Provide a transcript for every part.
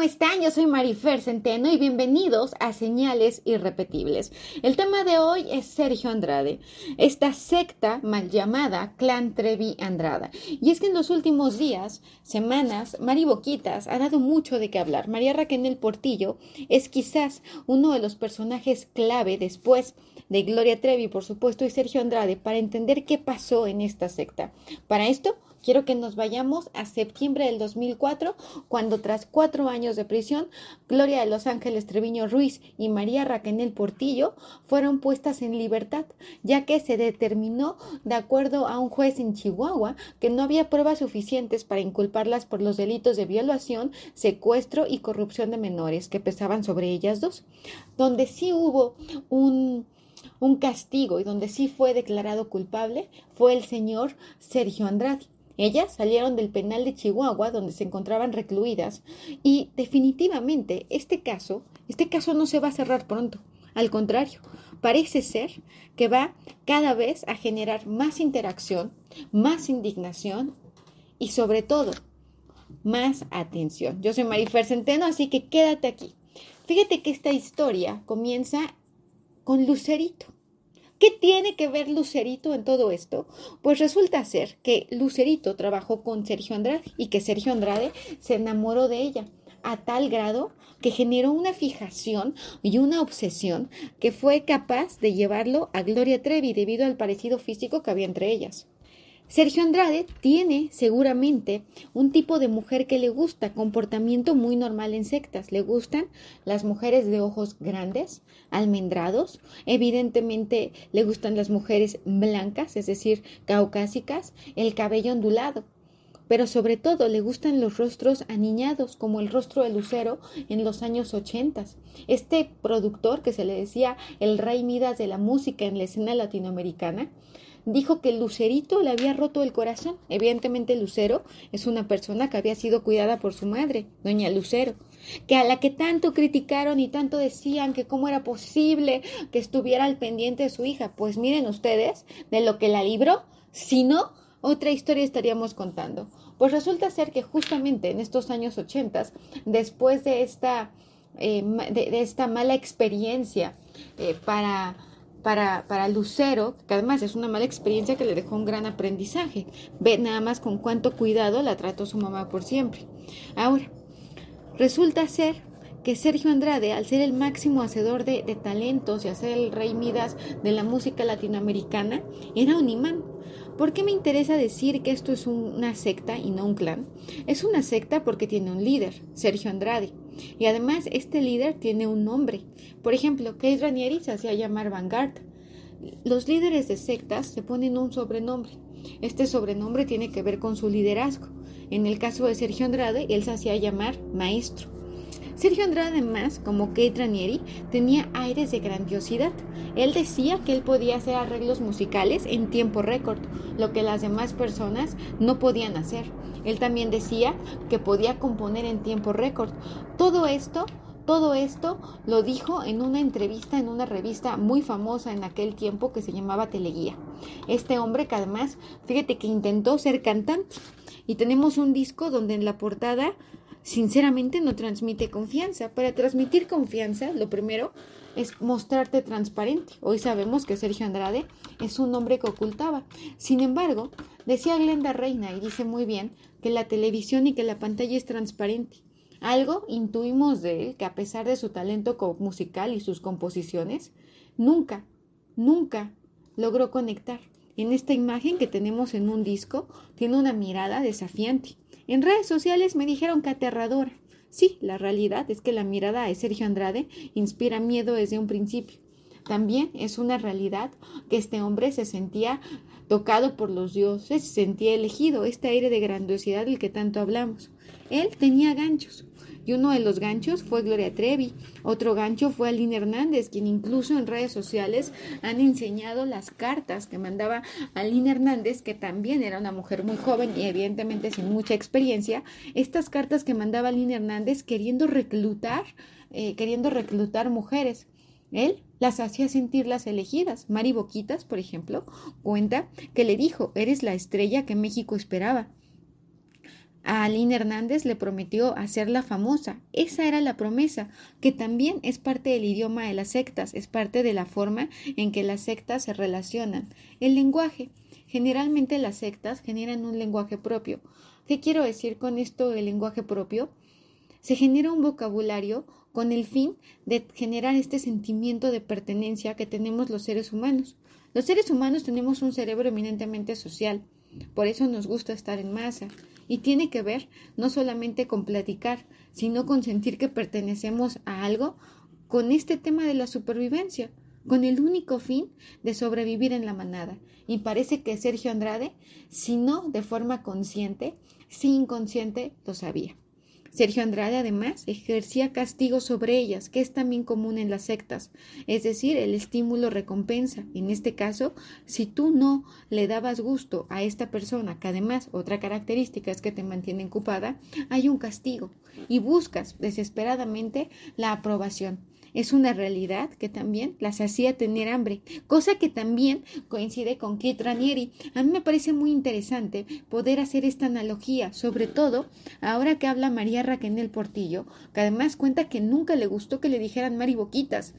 ¿cómo están? Yo soy Marifer Centeno y bienvenidos a Señales Irrepetibles. El tema de hoy es Sergio Andrade, esta secta mal llamada Clan Trevi Andrada. Y es que en los últimos días, semanas, Mari Boquitas ha dado mucho de qué hablar. María Raquel Portillo es quizás uno de los personajes clave después de Gloria Trevi, por supuesto, y Sergio Andrade para entender qué pasó en esta secta. Para esto, Quiero que nos vayamos a septiembre del 2004, cuando tras cuatro años de prisión, Gloria de Los Ángeles Treviño Ruiz y María Raquel Portillo fueron puestas en libertad, ya que se determinó, de acuerdo a un juez en Chihuahua, que no había pruebas suficientes para inculparlas por los delitos de violación, secuestro y corrupción de menores que pesaban sobre ellas dos, donde sí hubo un un castigo y donde sí fue declarado culpable fue el señor Sergio Andrade. Ellas salieron del penal de Chihuahua, donde se encontraban recluidas, y definitivamente este caso, este caso no se va a cerrar pronto. Al contrario, parece ser que va cada vez a generar más interacción, más indignación y sobre todo más atención. Yo soy Marifer Centeno, así que quédate aquí. Fíjate que esta historia comienza con Lucerito. ¿Qué tiene que ver Lucerito en todo esto? Pues resulta ser que Lucerito trabajó con Sergio Andrade y que Sergio Andrade se enamoró de ella a tal grado que generó una fijación y una obsesión que fue capaz de llevarlo a Gloria Trevi debido al parecido físico que había entre ellas. Sergio Andrade tiene seguramente un tipo de mujer que le gusta, comportamiento muy normal en sectas. Le gustan las mujeres de ojos grandes, almendrados. Evidentemente le gustan las mujeres blancas, es decir, caucásicas, el cabello ondulado. Pero sobre todo le gustan los rostros aniñados, como el rostro de Lucero en los años ochentas. Este productor que se le decía el rey Midas de la música en la escena latinoamericana, dijo que Lucerito le había roto el corazón. Evidentemente Lucero es una persona que había sido cuidada por su madre, doña Lucero, que a la que tanto criticaron y tanto decían que cómo era posible que estuviera al pendiente de su hija. Pues miren ustedes de lo que la libró, si no, otra historia estaríamos contando. Pues resulta ser que justamente en estos años ochentas, después de esta, eh, de, esta mala experiencia eh, para para, para Lucero, que además es una mala experiencia que le dejó un gran aprendizaje. Ve nada más con cuánto cuidado la trató su mamá por siempre. Ahora, resulta ser que Sergio Andrade, al ser el máximo hacedor de, de talentos y hacer el rey Midas de la música latinoamericana, era un imán. ¿Por qué me interesa decir que esto es una secta y no un clan? Es una secta porque tiene un líder, Sergio Andrade. Y además este líder tiene un nombre. Por ejemplo, Kate Ranieri se hacía llamar Vanguard. Los líderes de sectas se ponen un sobrenombre. Este sobrenombre tiene que ver con su liderazgo. En el caso de Sergio Andrade, él se hacía llamar maestro. Sergio Andrade, además, como Kate Ranieri, tenía aires de grandiosidad. Él decía que él podía hacer arreglos musicales en tiempo récord, lo que las demás personas no podían hacer. Él también decía que podía componer en tiempo récord. Todo esto todo esto lo dijo en una entrevista en una revista muy famosa en aquel tiempo que se llamaba Teleguía. Este hombre que además, fíjate que intentó ser cantante. Y tenemos un disco donde en la portada sinceramente no transmite confianza. Para transmitir confianza, lo primero es mostrarte transparente. Hoy sabemos que Sergio Andrade es un hombre que ocultaba. Sin embargo, decía Glenda Reina, y dice muy bien, que la televisión y que la pantalla es transparente. Algo intuimos de él que a pesar de su talento musical y sus composiciones, nunca, nunca logró conectar. En esta imagen que tenemos en un disco, tiene una mirada desafiante. En redes sociales me dijeron que aterradora. Sí, la realidad es que la mirada de Sergio Andrade inspira miedo desde un principio. También es una realidad que este hombre se sentía tocado por los dioses, se sentía elegido, este aire de grandiosidad del que tanto hablamos. Él tenía ganchos, y uno de los ganchos fue Gloria Trevi. Otro gancho fue Aline Hernández, quien incluso en redes sociales han enseñado las cartas que mandaba Aline Hernández, que también era una mujer muy joven y evidentemente sin mucha experiencia. Estas cartas que mandaba Aline Hernández queriendo reclutar, eh, queriendo reclutar mujeres. Él las hacía sentir las elegidas. Mari Boquitas, por ejemplo, cuenta que le dijo, eres la estrella que México esperaba. a Aline Hernández le prometió hacerla famosa. Esa era la promesa, que también es parte del idioma de las sectas, es parte de la forma en que las sectas se relacionan. El lenguaje. Generalmente las sectas generan un lenguaje propio. ¿Qué quiero decir con esto del lenguaje propio? Se genera un vocabulario con el fin de generar este sentimiento de pertenencia que tenemos los seres humanos. Los seres humanos tenemos un cerebro eminentemente social, por eso nos gusta estar en masa, y tiene que ver no solamente con platicar, sino con sentir que pertenecemos a algo con este tema de la supervivencia, con el único fin de sobrevivir en la manada. Y parece que Sergio Andrade, si no de forma consciente, si inconsciente, lo sabía. Sergio Andrade además ejercía castigo sobre ellas, que es también común en las sectas, es decir, el estímulo recompensa. En este caso, si tú no le dabas gusto a esta persona, que además otra característica es que te mantiene ocupada, hay un castigo y buscas desesperadamente la aprobación es una realidad que también las hacía tener hambre, cosa que también coincide con Kit Ranieri. A mí me parece muy interesante poder hacer esta analogía, sobre todo ahora que habla María Raquel Portillo, que además cuenta que nunca le gustó que le dijeran Mari Boquitas,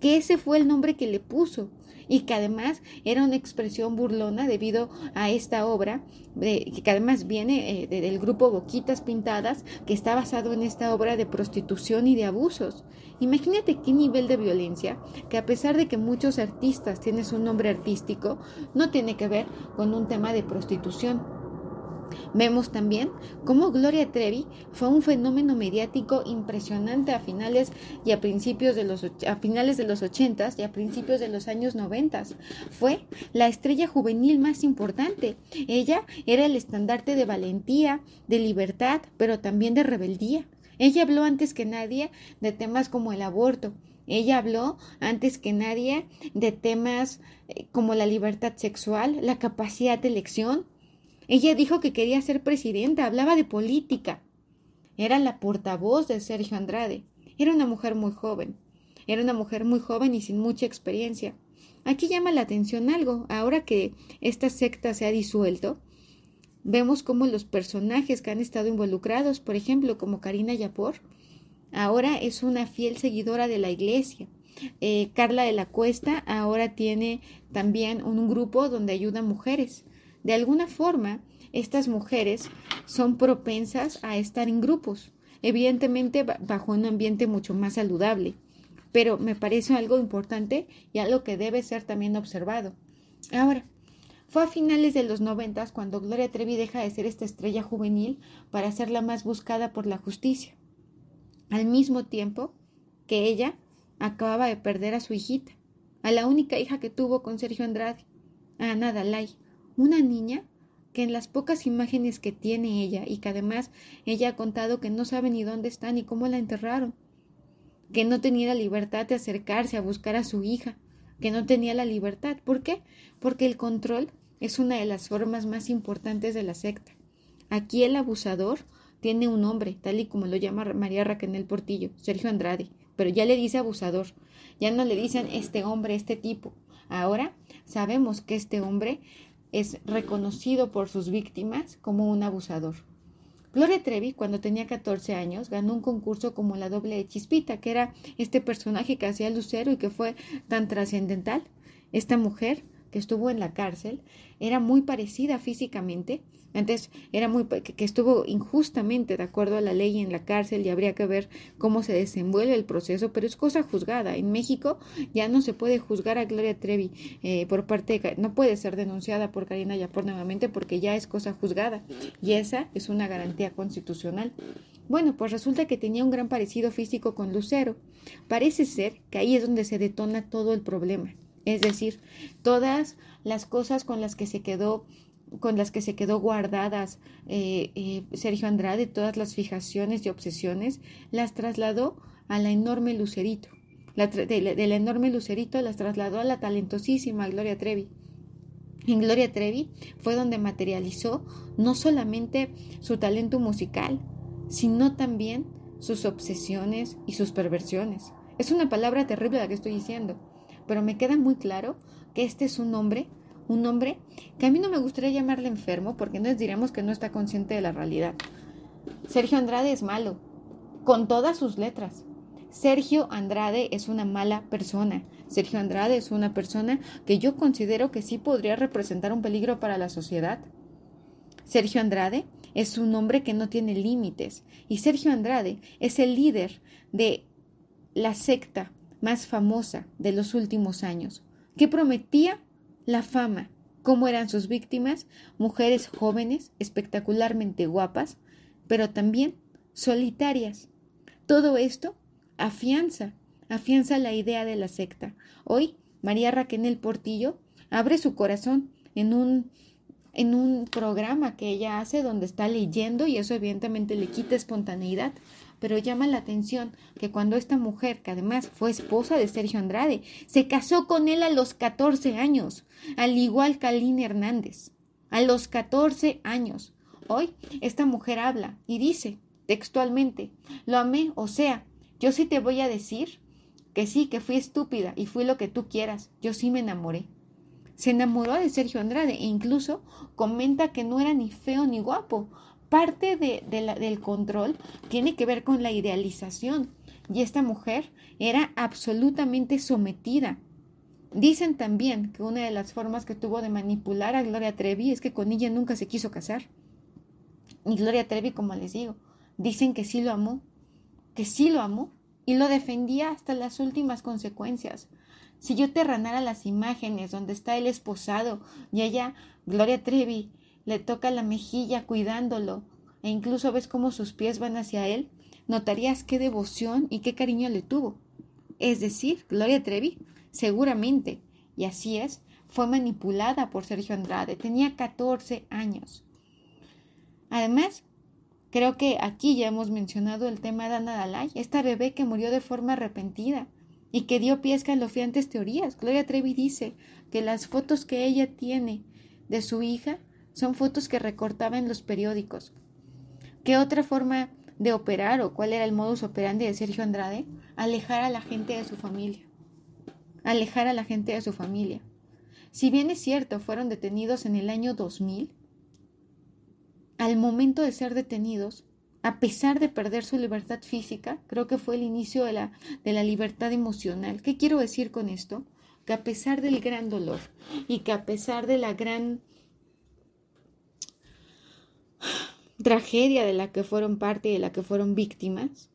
que ese fue el nombre que le puso y que además era una expresión burlona debido a esta obra, que además viene eh, del grupo Boquitas Pintadas, que está basado en esta obra de prostitución y de abusos. Imagínate qué nivel de violencia, que a pesar de que muchos artistas tienen su nombre artístico, no tiene que ver con un tema de prostitución. Vemos también cómo Gloria Trevi fue un fenómeno mediático impresionante a finales y a principios de los a finales de los 80 y a principios de los años 90. Fue la estrella juvenil más importante. Ella era el estandarte de valentía, de libertad, pero también de rebeldía. Ella habló antes que nadie de temas como el aborto, ella habló antes que nadie de temas eh, como la libertad sexual, la capacidad de elección, ella dijo que quería ser presidenta, hablaba de política. Era la portavoz de Sergio Andrade. Era una mujer muy joven. Era una mujer muy joven y sin mucha experiencia. Aquí llama la atención algo. Ahora que esta secta se ha disuelto, vemos cómo los personajes que han estado involucrados, por ejemplo, como Karina Yapor, ahora es una fiel seguidora de la iglesia. Eh, Carla de la Cuesta ahora tiene también un grupo donde ayuda a mujeres. De alguna forma, estas mujeres son propensas a estar en grupos, evidentemente bajo un ambiente mucho más saludable, pero me parece algo importante y algo que debe ser también observado. Ahora, fue a finales de los noventas cuando Gloria Trevi deja de ser esta estrella juvenil para ser la más buscada por la justicia. Al mismo tiempo que ella acababa de perder a su hijita, a la única hija que tuvo con Sergio Andrade, a Ana Dalai, una niña que en las pocas imágenes que tiene ella y que además ella ha contado que no sabe ni dónde está ni cómo la enterraron, que no tenía la libertad de acercarse a buscar a su hija, que no tenía la libertad. ¿Por qué? Porque el control es una de las formas más importantes de la secta. Aquí el abusador tiene un nombre, tal y como lo llama María Raquel Portillo, Sergio Andrade, pero ya le dice abusador, ya no le dicen este hombre, este tipo. Ahora sabemos que este hombre es reconocido por sus víctimas como un abusador. Gloria Trevi, cuando tenía 14 años, ganó un concurso como la doble de Chispita, que era este personaje que hacía Lucero y que fue tan trascendental. Esta mujer que estuvo en la cárcel era muy parecida físicamente antes era muy que estuvo injustamente de acuerdo a la ley en la cárcel y habría que ver cómo se desenvuelve el proceso, pero es cosa juzgada. En México ya no se puede juzgar a Gloria Trevi eh, por parte de, no puede ser denunciada por Karina Yapor nuevamente porque ya es cosa juzgada y esa es una garantía constitucional. Bueno, pues resulta que tenía un gran parecido físico con Lucero. Parece ser que ahí es donde se detona todo el problema. Es decir, todas las cosas con las que se quedó con las que se quedó guardadas eh, eh, Sergio Andrade, todas las fijaciones y obsesiones, las trasladó a la enorme Lucerito. La, del enorme Lucerito las trasladó a la talentosísima Gloria Trevi. En Gloria Trevi fue donde materializó no solamente su talento musical, sino también sus obsesiones y sus perversiones. Es una palabra terrible la que estoy diciendo, pero me queda muy claro que este es un hombre un hombre que a mí no me gustaría llamarle enfermo porque nos diremos que no está consciente de la realidad. Sergio Andrade es malo, con todas sus letras. Sergio Andrade es una mala persona. Sergio Andrade es una persona que yo considero que sí podría representar un peligro para la sociedad. Sergio Andrade es un hombre que no tiene límites y Sergio Andrade es el líder de la secta más famosa de los últimos años, que prometía la fama. ¿Cómo eran sus víctimas? Mujeres jóvenes, espectacularmente guapas, pero también solitarias. Todo esto afianza, afianza la idea de la secta. Hoy, María Raquel Portillo abre su corazón en un en un programa que ella hace donde está leyendo y eso evidentemente le quita espontaneidad. Pero llama la atención que cuando esta mujer, que además fue esposa de Sergio Andrade, se casó con él a los 14 años, al igual que Aline Hernández, a los 14 años. Hoy esta mujer habla y dice textualmente, lo amé, o sea, yo sí te voy a decir que sí, que fui estúpida y fui lo que tú quieras, yo sí me enamoré. Se enamoró de Sergio Andrade e incluso comenta que no era ni feo ni guapo. Parte de, del control tiene que ver con la idealización y esta mujer era absolutamente sometida. Dicen también que una de las formas que tuvo de manipular a Gloria Trevi es que con ella nunca se quiso casar. Y Gloria Trevi, como les digo, dicen que sí lo amó, que sí lo amó y lo defendía hasta las últimas consecuencias. Si yo te ranara las imágenes donde está el esposado y ella, Gloria Trevi, le toca la mejilla cuidándolo e incluso ves cómo sus pies van hacia él, notarías qué devoción y qué cariño le tuvo. Es decir, Gloria Trevi, seguramente, y así es, fue manipulada por Sergio Andrade. Tenía 14 años. Además, creo que aquí ya hemos mencionado el tema de Ana Dalai, esta bebé que murió de forma arrepentida y que dio pie a escalofriantes teorías. Gloria Trevi dice que las fotos que ella tiene de su hija son fotos que recortaba en los periódicos. ¿Qué otra forma de operar o cuál era el modus operandi de Sergio Andrade? Alejar a la gente de su familia. Alejar a la gente de su familia. Si bien es cierto, fueron detenidos en el año 2000, al momento de ser detenidos, a pesar de perder su libertad física, creo que fue el inicio de la, de la libertad emocional. ¿Qué quiero decir con esto? Que a pesar del gran dolor y que a pesar de la gran tragedia de la que fueron parte y de la que fueron víctimas,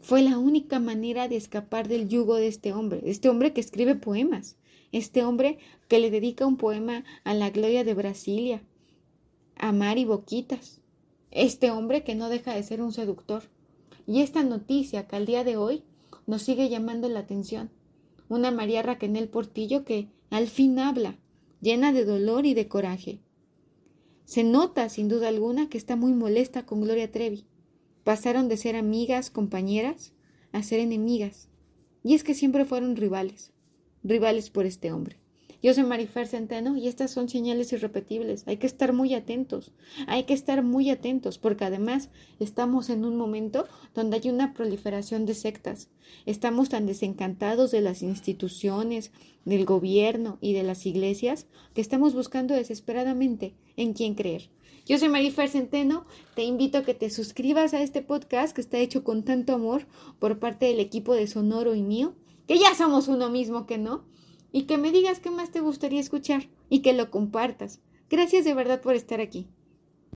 fue la única manera de escapar del yugo de este hombre, este hombre que escribe poemas, este hombre que le dedica un poema a la gloria de Brasilia, a Mari Boquitas, este hombre que no deja de ser un seductor. Y esta noticia que al día de hoy nos sigue llamando la atención. Una María Raquel Portillo que al fin habla, llena de dolor y de coraje. Se nota, sin duda alguna, que está muy molesta con Gloria Trevi. Pasaron de ser amigas, compañeras, a ser enemigas. Y es que siempre fueron rivales, rivales por este hombre. Yo soy Marifer Centeno y estas son señales irrepetibles. Hay que estar muy atentos, hay que estar muy atentos porque además estamos en un momento donde hay una proliferación de sectas. Estamos tan desencantados de las instituciones, del gobierno y de las iglesias que estamos buscando desesperadamente en quién creer. Yo soy Marifer Centeno, te invito a que te suscribas a este podcast que está hecho con tanto amor por parte del equipo de Sonoro y mío, que ya somos uno mismo que no y que me digas qué más te gustaría escuchar y que lo compartas. Gracias de verdad por estar aquí.